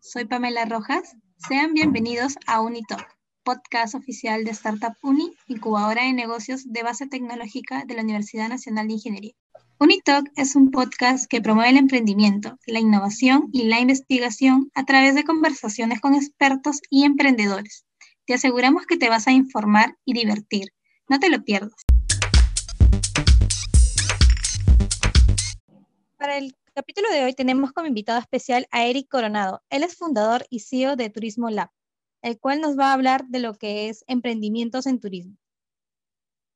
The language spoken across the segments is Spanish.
soy Pamela Rojas. Sean bienvenidos a Unitalk, podcast oficial de Startup Uni, incubadora de negocios de base tecnológica de la Universidad Nacional de Ingeniería. Unitalk es un podcast que promueve el emprendimiento, la innovación y la investigación a través de conversaciones con expertos y emprendedores. Te aseguramos que te vas a informar y divertir. No te lo pierdas. Para el capítulo de hoy tenemos como invitado especial a Eric Coronado. Él es fundador y CEO de Turismo Lab, el cual nos va a hablar de lo que es emprendimientos en turismo.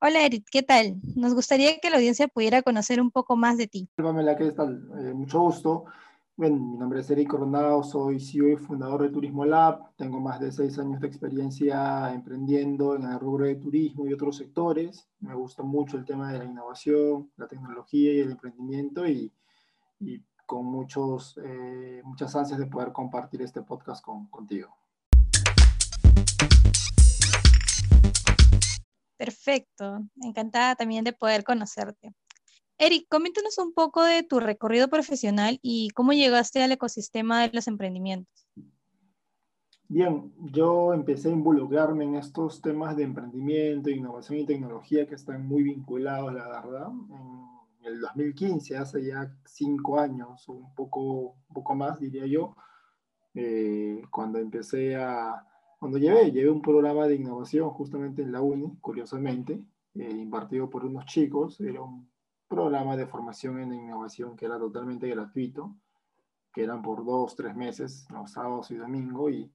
Hola Eric, ¿qué tal? Nos gustaría que la audiencia pudiera conocer un poco más de ti. Pamela, ¿qué tal? Eh, mucho gusto. Bueno, mi nombre es Eric Coronado, soy CEO y fundador de Turismo Lab. Tengo más de seis años de experiencia emprendiendo en el rubro de turismo y otros sectores. Me gusta mucho el tema de la innovación, la tecnología y el emprendimiento y y con muchos, eh, muchas ansias de poder compartir este podcast con, contigo. Perfecto, encantada también de poder conocerte. Eric, coméntanos un poco de tu recorrido profesional y cómo llegaste al ecosistema de los emprendimientos. Bien, yo empecé a involucrarme en estos temas de emprendimiento, innovación y tecnología que están muy vinculados, la verdad, en en el 2015, hace ya cinco años, un poco, un poco más, diría yo, eh, cuando empecé a, cuando llevé, llevé un programa de innovación justamente en la UNI, curiosamente, eh, impartido por unos chicos, era un programa de formación en innovación que era totalmente gratuito, que eran por dos, tres meses, los sábados y domingos, y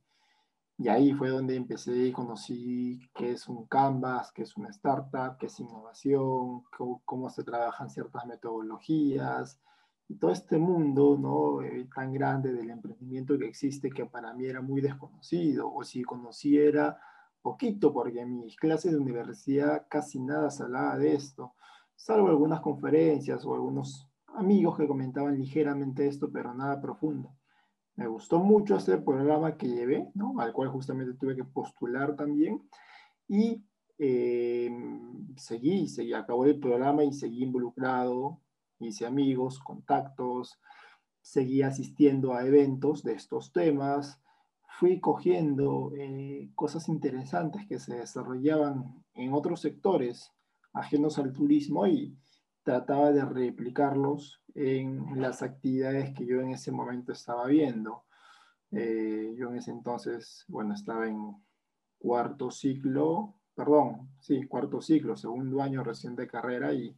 y ahí fue donde empecé y conocí qué es un Canvas, qué es una startup, qué es innovación, cómo, se trabajan ciertas metodologías y todo este mundo ¿no? Eh, tan grande del emprendimiento que existe que para mí era muy desconocido o si conociera poquito porque en mis clases de universidad casi nada se hablaba de esto, salvo algunas conferencias o algunos amigos que comentaban ligeramente esto, pero nada profundo. Me gustó mucho este programa que llevé, ¿no? al cual justamente tuve que postular también. Y eh, seguí, seguí, acabó el programa y seguí involucrado, hice amigos, contactos, seguí asistiendo a eventos de estos temas, fui cogiendo eh, cosas interesantes que se desarrollaban en otros sectores ajenos al turismo y trataba de replicarlos en las actividades que yo en ese momento estaba viendo. Eh, yo en ese entonces, bueno, estaba en cuarto ciclo, perdón, sí, cuarto ciclo, segundo año recién de carrera y,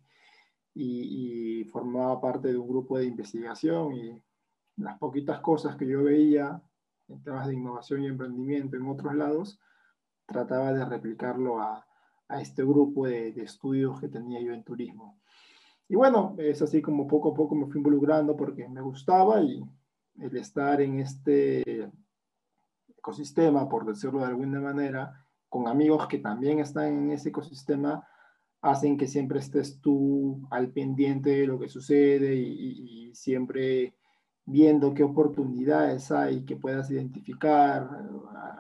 y, formaba parte de un grupo de investigación y las poquitas cosas que yo veía en temas de innovación y emprendimiento en otros lados, trataba de replicarlo a, a este grupo de, de, estudios que tenía yo en turismo. Y bueno, es así como poco a poco me fui involucrando porque me gustaba y el estar en este ecosistema, por decirlo de alguna manera, con amigos que también están en ese ecosistema, hacen que siempre estés tú al pendiente de lo que sucede y, y siempre viendo qué oportunidades hay que puedas identificar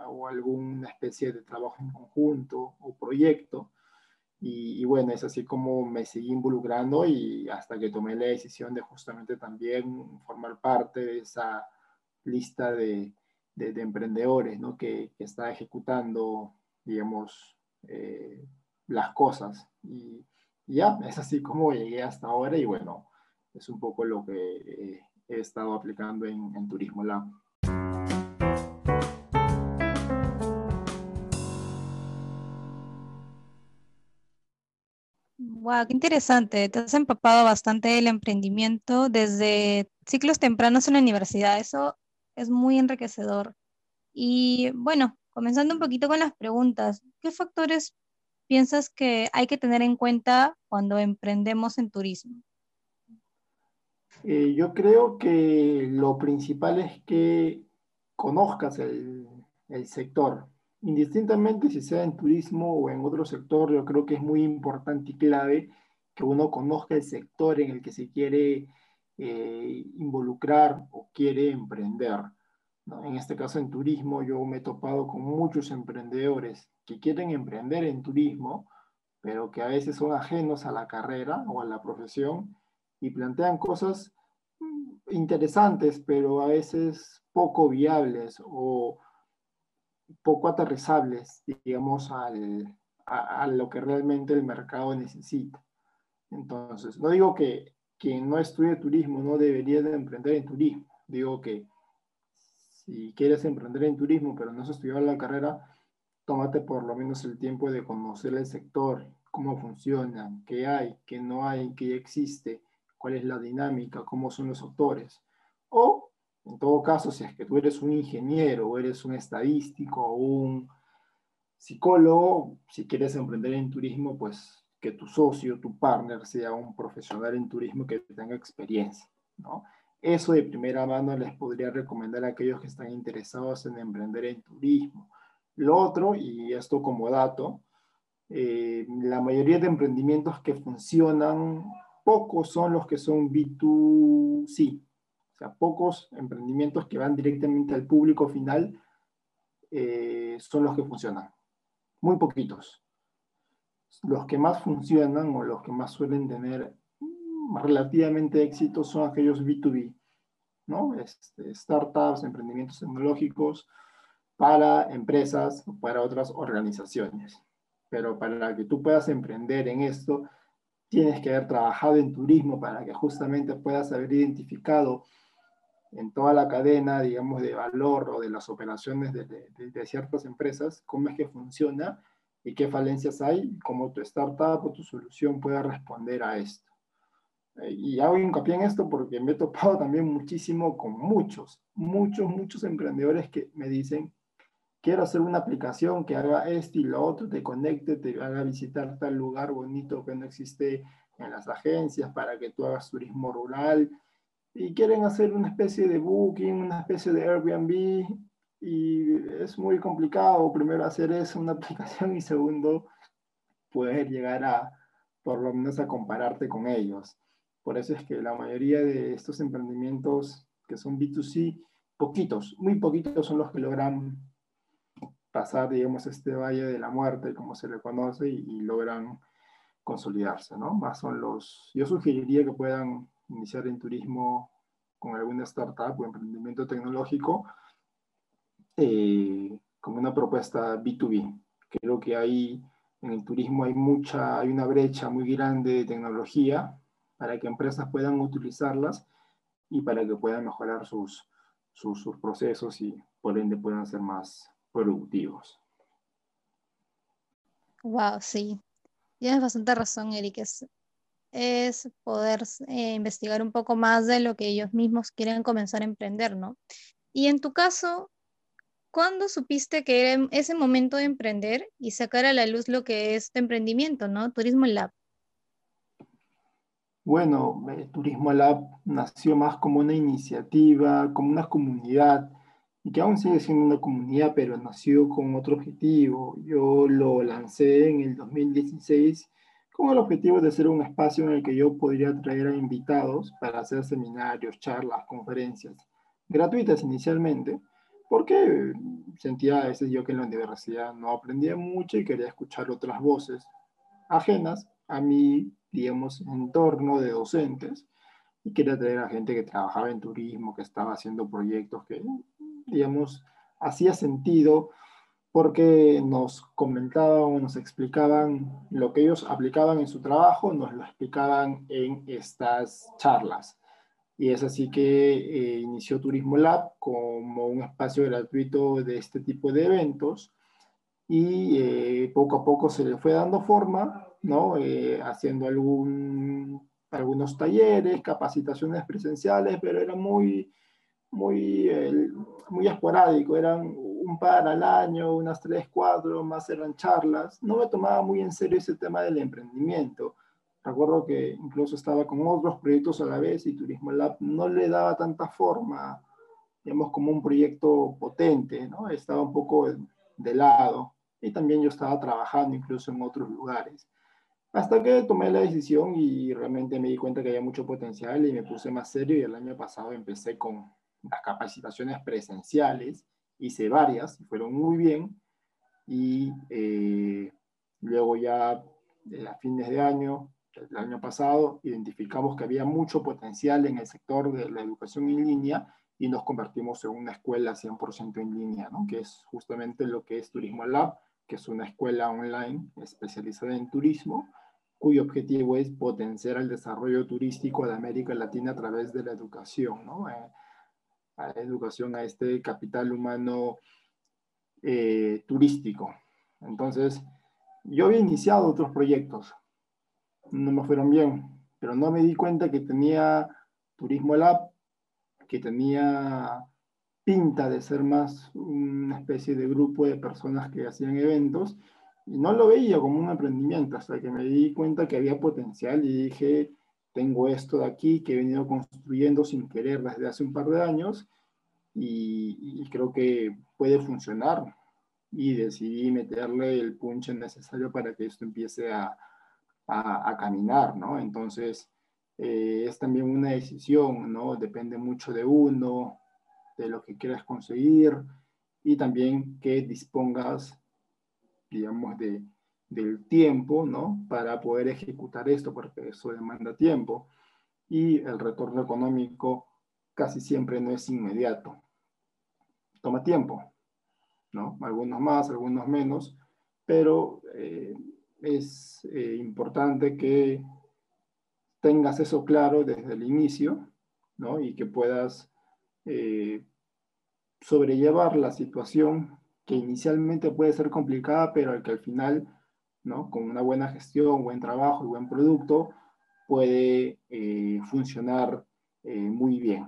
o alguna especie de trabajo en conjunto o proyecto y, bueno, es así como me seguí involucrando y hasta que tomé la decisión de justamente también formar parte de esa lista de, de, emprendedores ¿no? que, que, está ejecutando, digamos, eh, las cosas. Y, ya, es así como llegué hasta ahora y bueno, es un poco lo que he estado aplicando en, en Turismo Lab. Wow, qué interesante. Te has empapado bastante del emprendimiento desde ciclos tempranos en la universidad. Eso es muy enriquecedor. Y bueno, comenzando un poquito con las preguntas, ¿qué factores piensas que hay que tener en cuenta cuando emprendemos en turismo? Eh, yo creo que lo principal es que conozcas el, el sector, indistintamente si sea en turismo o en otro sector, yo creo que es muy importante y clave que uno conozca el sector en el que se quiere eh, involucrar o quiere emprender. En este caso, en turismo, yo me he topado con muchos emprendedores que quieren emprender en turismo, pero que a veces son ajenos a la carrera o a la profesión y plantean cosas mm, interesantes, pero a veces poco viables o poco aterrizables, digamos, al, a, lo que realmente el mercado necesita. Entonces, no digo que quien no estudie turismo no debería de emprender en turismo. Digo que si quieres emprender en turismo, pero no has estudiado la carrera, tómate por lo menos el tiempo de conocer el sector, cómo funciona, qué hay, qué no hay, qué existe, cuál es la dinámica, cómo son los autores. O, en todo caso, si es que tú eres un ingeniero o eres un estadístico o un psicólogo, si quieres emprender en turismo, pues que tu socio, tu partner, sea un profesional en turismo que tenga experiencia, ¿no? Eso de primera mano les podría recomendar a aquellos que están interesados en emprender en turismo. Lo otro, y esto como dato, eh, la mayoría de emprendimientos que funcionan, pocos son los que son B2C. O sea, pocos emprendimientos que van directamente al público final eh, son los que funcionan. Muy poquitos los que más funcionan o los que más suelen tener relativamente éxito son aquellos B2B, ¿no? Este, startups, emprendimientos tecnológicos para empresas o para otras organizaciones. Pero para que tú puedas emprender en esto, tienes que haber trabajado en turismo para que justamente puedas haber identificado en toda la cadena, digamos, de valor o de las operaciones de, ciertas empresas, cómo es que funciona y qué falencias hay, cómo tu startup o tu solución puede responder a esto. Eh, y hago hincapié en esto porque me he topado también muchísimo con muchos, muchos, muchos emprendedores que me dicen, quiero hacer una aplicación que haga esto y lo otro, te conecte, te haga visitar tal lugar bonito que no existe en las agencias para que tú hagas turismo rural. Y quieren hacer una especie de booking, una especie de Airbnb, y es muy complicado primero hacer eso, una aplicación, y segundo, poder llegar a, por lo menos, a compararte con ellos. Por eso es que la mayoría de estos emprendimientos que son B2C, poquitos, muy poquitos son los que logran pasar, digamos, este valle de la muerte, como se le conoce, y, y logran consolidarse, ¿no? Más son los, yo sugeriría que puedan iniciar en turismo con alguna startup o emprendimiento tecnológico, eh, como una propuesta B2B. Creo que hay, en el turismo hay mucha, hay una brecha muy grande de tecnología para que empresas puedan utilizarlas y para que puedan mejorar sus, sus, procesos y por ende puedan ser más productivos. Wow, sí. Tienes bastante razón, Eric. Es poder eh, investigar un poco más de lo que ellos mismos quieren comenzar a emprender, ¿no? Y en tu caso, ¿cuándo supiste que era ese momento de emprender y sacar a la luz lo que es tu emprendimiento, ¿no? Turismo Lab. Bueno, Turismo Lab nació más como una iniciativa, como una comunidad, y que aún sigue siendo una comunidad, pero nació con otro objetivo. Yo lo lancé en el 2016 con el objetivo de ser un espacio en el que yo podría traer a invitados para hacer seminarios, charlas, conferencias, gratuitas inicialmente, porque sentía a veces yo que en la universidad no aprendía mucho y quería escuchar otras voces ajenas a mi, digamos, entorno de docentes y quería traer a gente que trabajaba en turismo, que estaba haciendo proyectos que, digamos, hacía sentido porque nos comentaban o nos explicaban lo que ellos aplicaban en su trabajo, nos lo explicaban en estas charlas. Y es así que eh, inició Turismo Lab como un espacio gratuito de este tipo de eventos y eh, poco a poco se le fue dando forma, ¿no? Eh, haciendo algún, algunos talleres, capacitaciones presenciales, pero era muy, muy, muy esporádico, eran un par al año, unas tres, cuatro, más eran charlas. No me tomaba muy en serio ese tema del emprendimiento Recuerdo que incluso estaba con otros proyectos a la vez y Turismo Lab no le daba tanta forma, digamos, como un proyecto potente, ¿no? Estaba un poco de lado. Y también yo estaba trabajando incluso en otros lugares. Hasta que tomé la decisión y realmente me di cuenta que había mucho potencial y me puse más serio y el año pasado empecé con las capacitaciones presenciales, hice varias fueron muy bien y eh, luego ya a fines de año el año pasado identificamos que había mucho potencial en el sector de la educación en línea y nos convertimos en una escuela 100% en línea, ¿no? que es justamente lo que es Turismo Lab, que es una escuela online especializada en turismo, cuyo objetivo es potenciar el desarrollo turístico de América Latina a través de la educación, ¿no? Eh, a educación a este capital humano eh, turístico. Entonces, yo había iniciado otros proyectos, no me fueron bien, pero no me di cuenta que tenía Turismo Lab, que tenía pinta de ser más una especie de grupo de personas que hacían eventos, y no lo veía como un emprendimiento hasta que me di cuenta que había potencial y dije, tengo esto de aquí que he venido construyendo sin querer desde hace un par de años y, y creo que puede funcionar y decidí meterle el punch necesario para que esto empiece a, a, caminar, ¿no? Entonces, eh, es también una decisión, ¿no? Depende mucho de uno, de lo que quieras conseguir y también que dispongas, digamos, de, del tiempo, ¿no? Para poder ejecutar esto, porque eso demanda tiempo y el retorno económico casi siempre no es inmediato. Toma tiempo, ¿no? Algunos más, algunos menos, pero eh, es eh, importante que tengas eso claro desde el inicio, ¿no? Y que puedas eh, sobrellevar la situación que inicialmente puede ser complicada, pero que al final, ¿no? Con una buena gestión, buen trabajo y buen producto, puede eh, funcionar muy bien,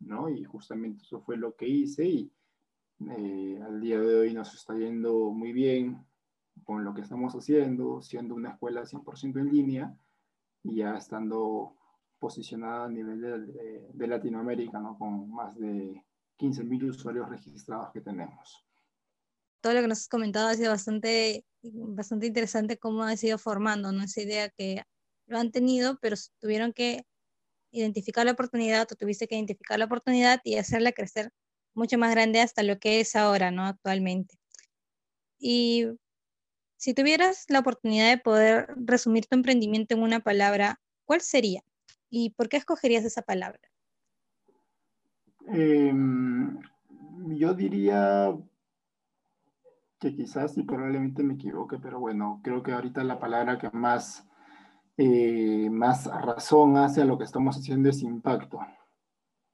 ¿no? Y justamente eso fue lo que hice y al día de hoy nos está yendo muy bien, con lo que estamos haciendo, siendo una escuela 100% en línea y ya estando posicionada a nivel de, Latinoamérica, ¿no? con más de 15.000 usuarios registrados que tenemos. Todo lo que nos has comentado ha sido bastante, bastante interesante cómo ha sido formando ¿no? esa idea que lo han tenido, pero tuvieron que identificar la oportunidad, o tuviste que identificar la oportunidad y hacerla crecer mucho más grande hasta lo que es ahora, ¿no? Actualmente. Y si tuvieras la oportunidad de poder resumir tu emprendimiento en una palabra, ¿cuál sería? ¿Y por qué escogerías esa palabra? Em, yo diría que quizás y probablemente me equivoque, pero bueno, creo que ahorita la palabra que más, eh, más razón hace a lo que estamos haciendo es impacto.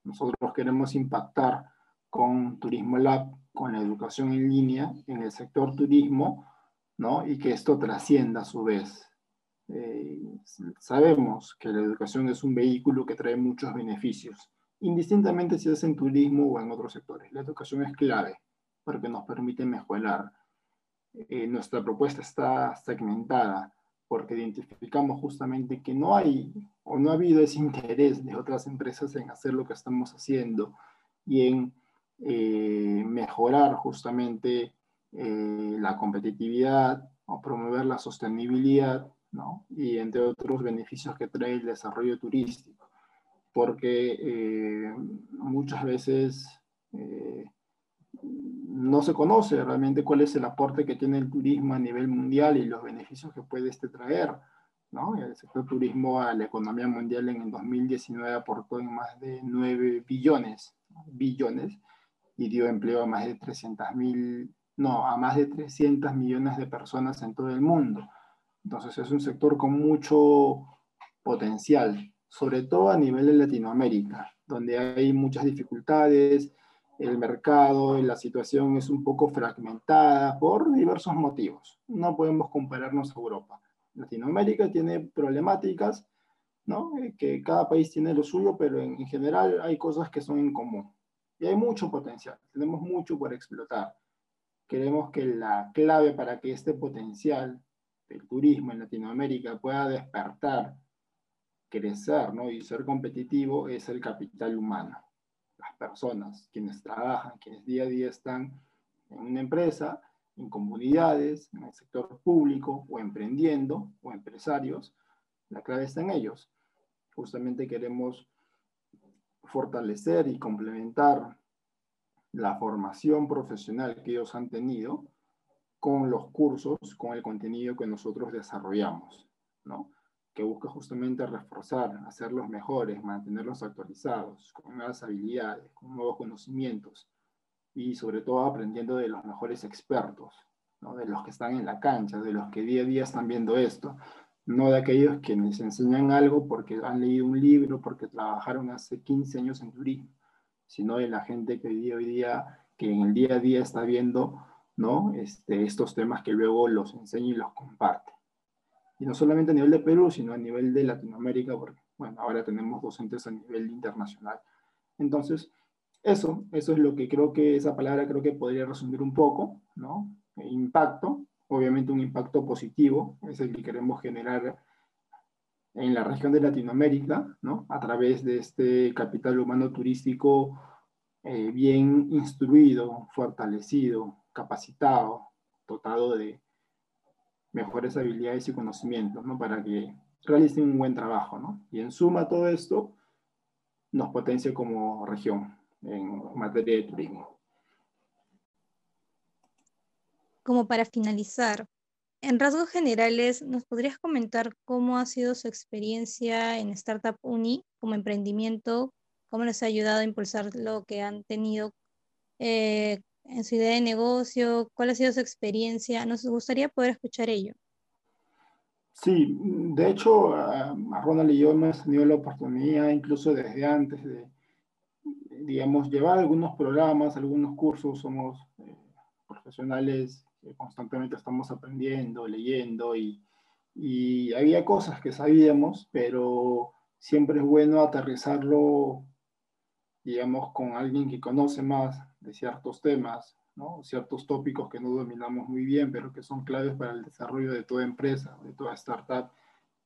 Nosotros queremos impactar con Turismo Lab, con la educación en línea en el sector turismo, y que esto trascienda a su vez. Eh, sabemos que la educación es un vehículo que trae muchos beneficios, indistintamente si es en turismo o en otros sectores. La educación es clave porque nos permite mejorar. Eh, nuestra propuesta está segmentada porque identificamos justamente que no hay o no ha habido ese interés de otras empresas en hacer lo que estamos haciendo y en eh, mejorar justamente eh, la competitividad o promover la sostenibilidad, ¿no? Y entre otros beneficios que trae el desarrollo turístico, porque eh, muchas veces eh, no se conoce realmente cuál es el aporte que tiene el turismo a nivel mundial y los beneficios que puede este traer. ¿no? El sector turismo a la economía mundial en el 2019 aportó en más de 9 billones, billones y dio empleo a más de 300 mil no, a más de 300 millones de personas en todo el mundo. Entonces es un sector con mucho potencial, sobre todo a nivel de Latinoamérica, donde hay muchas dificultades, el mercado y la situación es un poco fragmentada por diversos motivos. No podemos compararnos a Europa. Latinoamérica tiene problemáticas, ¿no? Eh, que cada país tiene lo suyo, pero en, en general hay cosas que son en común. Y hay mucho potencial, tenemos mucho por explotar. Creemos que la clave para que este potencial del turismo en Latinoamérica pueda despertar, crecer ¿no? y ser competitivo es el capital humano. Las personas, quienes trabajan, quienes día a día están en una empresa, en comunidades, en el sector público o emprendiendo o empresarios, la clave está en ellos. Justamente queremos fortalecer y complementar la formación profesional que ellos han tenido con los cursos, con el contenido que nosotros desarrollamos, ¿no? Que busca justamente reforzar, hacerlos mejores, mantenerlos actualizados, con nuevas habilidades, con nuevos conocimientos y sobre todo aprendiendo de los mejores expertos, de los que están en la cancha, de los que día a día están viendo esto, no de aquellos que les enseñan algo porque han leído un libro, porque trabajaron hace 15 años en turismo, sino de la gente que día, hoy día que en el día a día está viendo ¿no? este, estos temas que luego los enseña y los comparte. Y no solamente a nivel de Perú, sino a nivel de Latinoamérica, porque bueno, ahora tenemos docentes a nivel internacional. Entonces, eso, eso es lo que creo que esa palabra creo que podría resumir un poco, ¿no? Impacto, obviamente un impacto positivo, es el que queremos generar en la región de Latinoamérica, ¿no? A través de este capital humano turístico eh, bien instruido, fortalecido, capacitado, dotado de mejores habilidades y conocimientos, ¿no? Para que realicen un buen trabajo, ¿no? Y en suma todo esto nos potencia como región en materia de turismo. Como para finalizar, en rasgos generales, ¿nos podrías comentar cómo ha sido su experiencia en Startup Uni como emprendimiento? ¿Cómo les ha ayudado a impulsar lo que han tenido eh, en su idea de negocio? ¿Cuál ha sido su experiencia? Nos gustaría poder escuchar ello. Sí, de hecho, a Ronald y yo hemos tenido la oportunidad, incluso desde antes, de, digamos, llevar algunos programas, algunos cursos. Somos eh, profesionales constantemente estamos aprendiendo, leyendo y, y había cosas que sabíamos, pero siempre es bueno aterrizarlo, digamos, con alguien que conoce más de ciertos temas, ¿no? ciertos tópicos que no dominamos muy bien, pero que son claves para el desarrollo de toda empresa, de toda startup.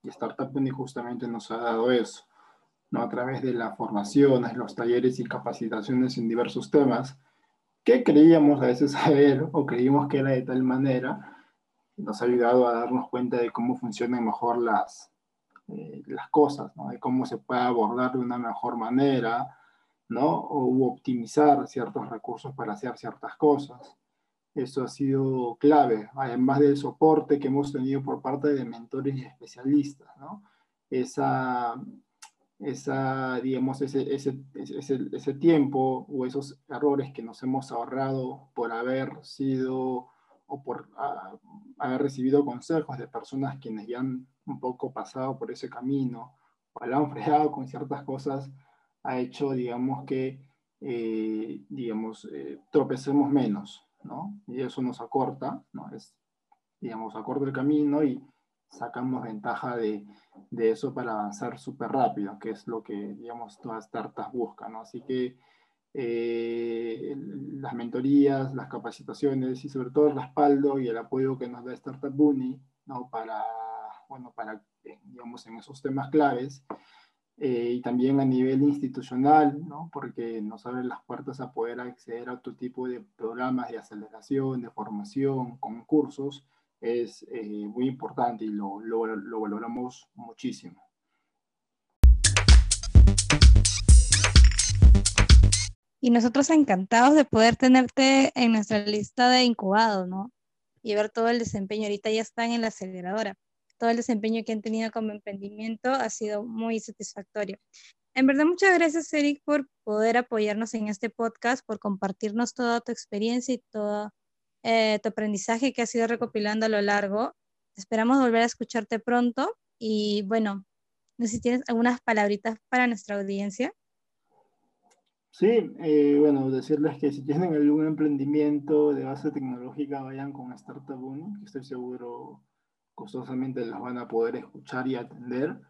Y Startup Uni justamente nos ha dado eso, ¿no? a través de las formaciones, los talleres y capacitaciones en diversos temas que creíamos a veces saber o creímos que era de tal manera, nos ha ayudado a darnos cuenta de cómo funcionan mejor las, eh, las cosas, ¿no? de cómo se puede abordar de una mejor manera, ¿no? o optimizar ciertos recursos para hacer ciertas cosas. Eso ha sido clave, además del soporte que hemos tenido por parte de mentores y especialistas. ¿no? Esa, esa, digamos, ese, ese, ese, ese, tiempo o esos errores que nos hemos ahorrado por haber sido o por ah, haber recibido consejos de personas quienes ya han un poco pasado por ese camino o la han fregado con ciertas cosas, ha hecho, digamos, que, eh, digamos, eh, tropecemos menos, ¿no? Y eso nos acorta, ¿no? Es, digamos, acorta el camino y sacamos ventaja de, de eso para avanzar súper rápido, que es lo que, digamos, todas startups buscan, ¿no? Así que eh, las mentorías, las capacitaciones y sobre todo el respaldo y el apoyo que nos da Startup Bunny, ¿no? Para, bueno, para, eh, digamos, en esos temas claves. Eh, y también a nivel institucional, ¿no? porque nos abren las puertas a poder acceder a otro tipo de programas de aceleración, de formación, concursos, es eh, muy importante y lo, lo, lo valoramos muchísimo. Y nosotros encantados de poder tenerte en nuestra lista de incubados, ¿no? Y ver todo el desempeño. Ahorita ya están en la aceleradora. Todo el desempeño que han tenido como emprendimiento ha sido muy satisfactorio. En verdad, muchas gracias, Eric, por poder apoyarnos en este podcast, por compartirnos toda tu experiencia y toda eh, tu aprendizaje que has ido recopilando a lo largo. Esperamos volver a escucharte pronto y bueno, no sé si tienes algunas palabritas para nuestra audiencia. Sí, eh, bueno, decirles que si tienen algún emprendimiento de base tecnológica, vayan con Startup Uno, que estoy seguro costosamente las van a poder escuchar y atender.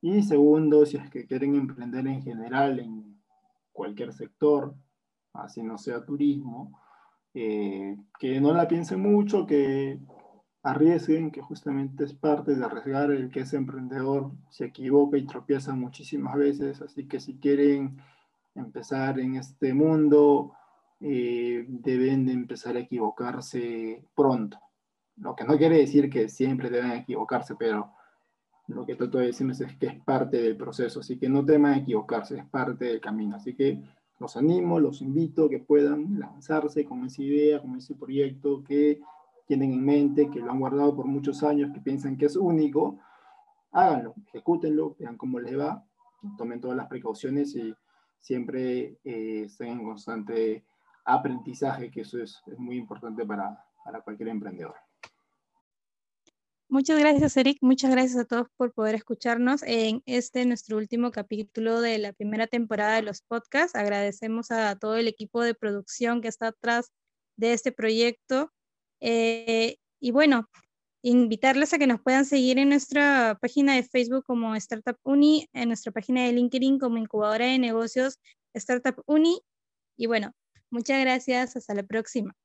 Y segundo, si es que quieren emprender en general en cualquier sector, así no sea turismo, eh, que no la piensen mucho, que arriesguen, que justamente es parte de arriesgar el que es emprendedor, se equivoca y tropieza muchísimas veces, así que si quieren empezar en este mundo, eh, deben de empezar a equivocarse pronto. Lo que no quiere decir que siempre deben equivocarse, pero lo que trato de decirles es que es parte del proceso, así que no teman equivocarse, es parte del camino. Así que los animo, los invito a que puedan lanzarse con esa idea, con ese proyecto que tienen en mente, que lo han guardado por muchos años, que piensan que es único háganlo, ejecútenlo, vean cómo les va, tomen todas las precauciones y siempre eh, estén en constante aprendizaje, que eso es, muy importante para, para cualquier emprendedor. Muchas gracias, Eric. Muchas gracias a todos por poder escucharnos en este nuestro último capítulo de la primera temporada de los podcasts. Agradecemos a todo el equipo de producción que está atrás de este proyecto. Eh, y bueno, invitarles a que nos puedan seguir en nuestra página de Facebook como Startup Uni, en nuestra página de LinkedIn como incubadora de negocios Startup Uni. Y bueno, muchas gracias. Hasta la próxima.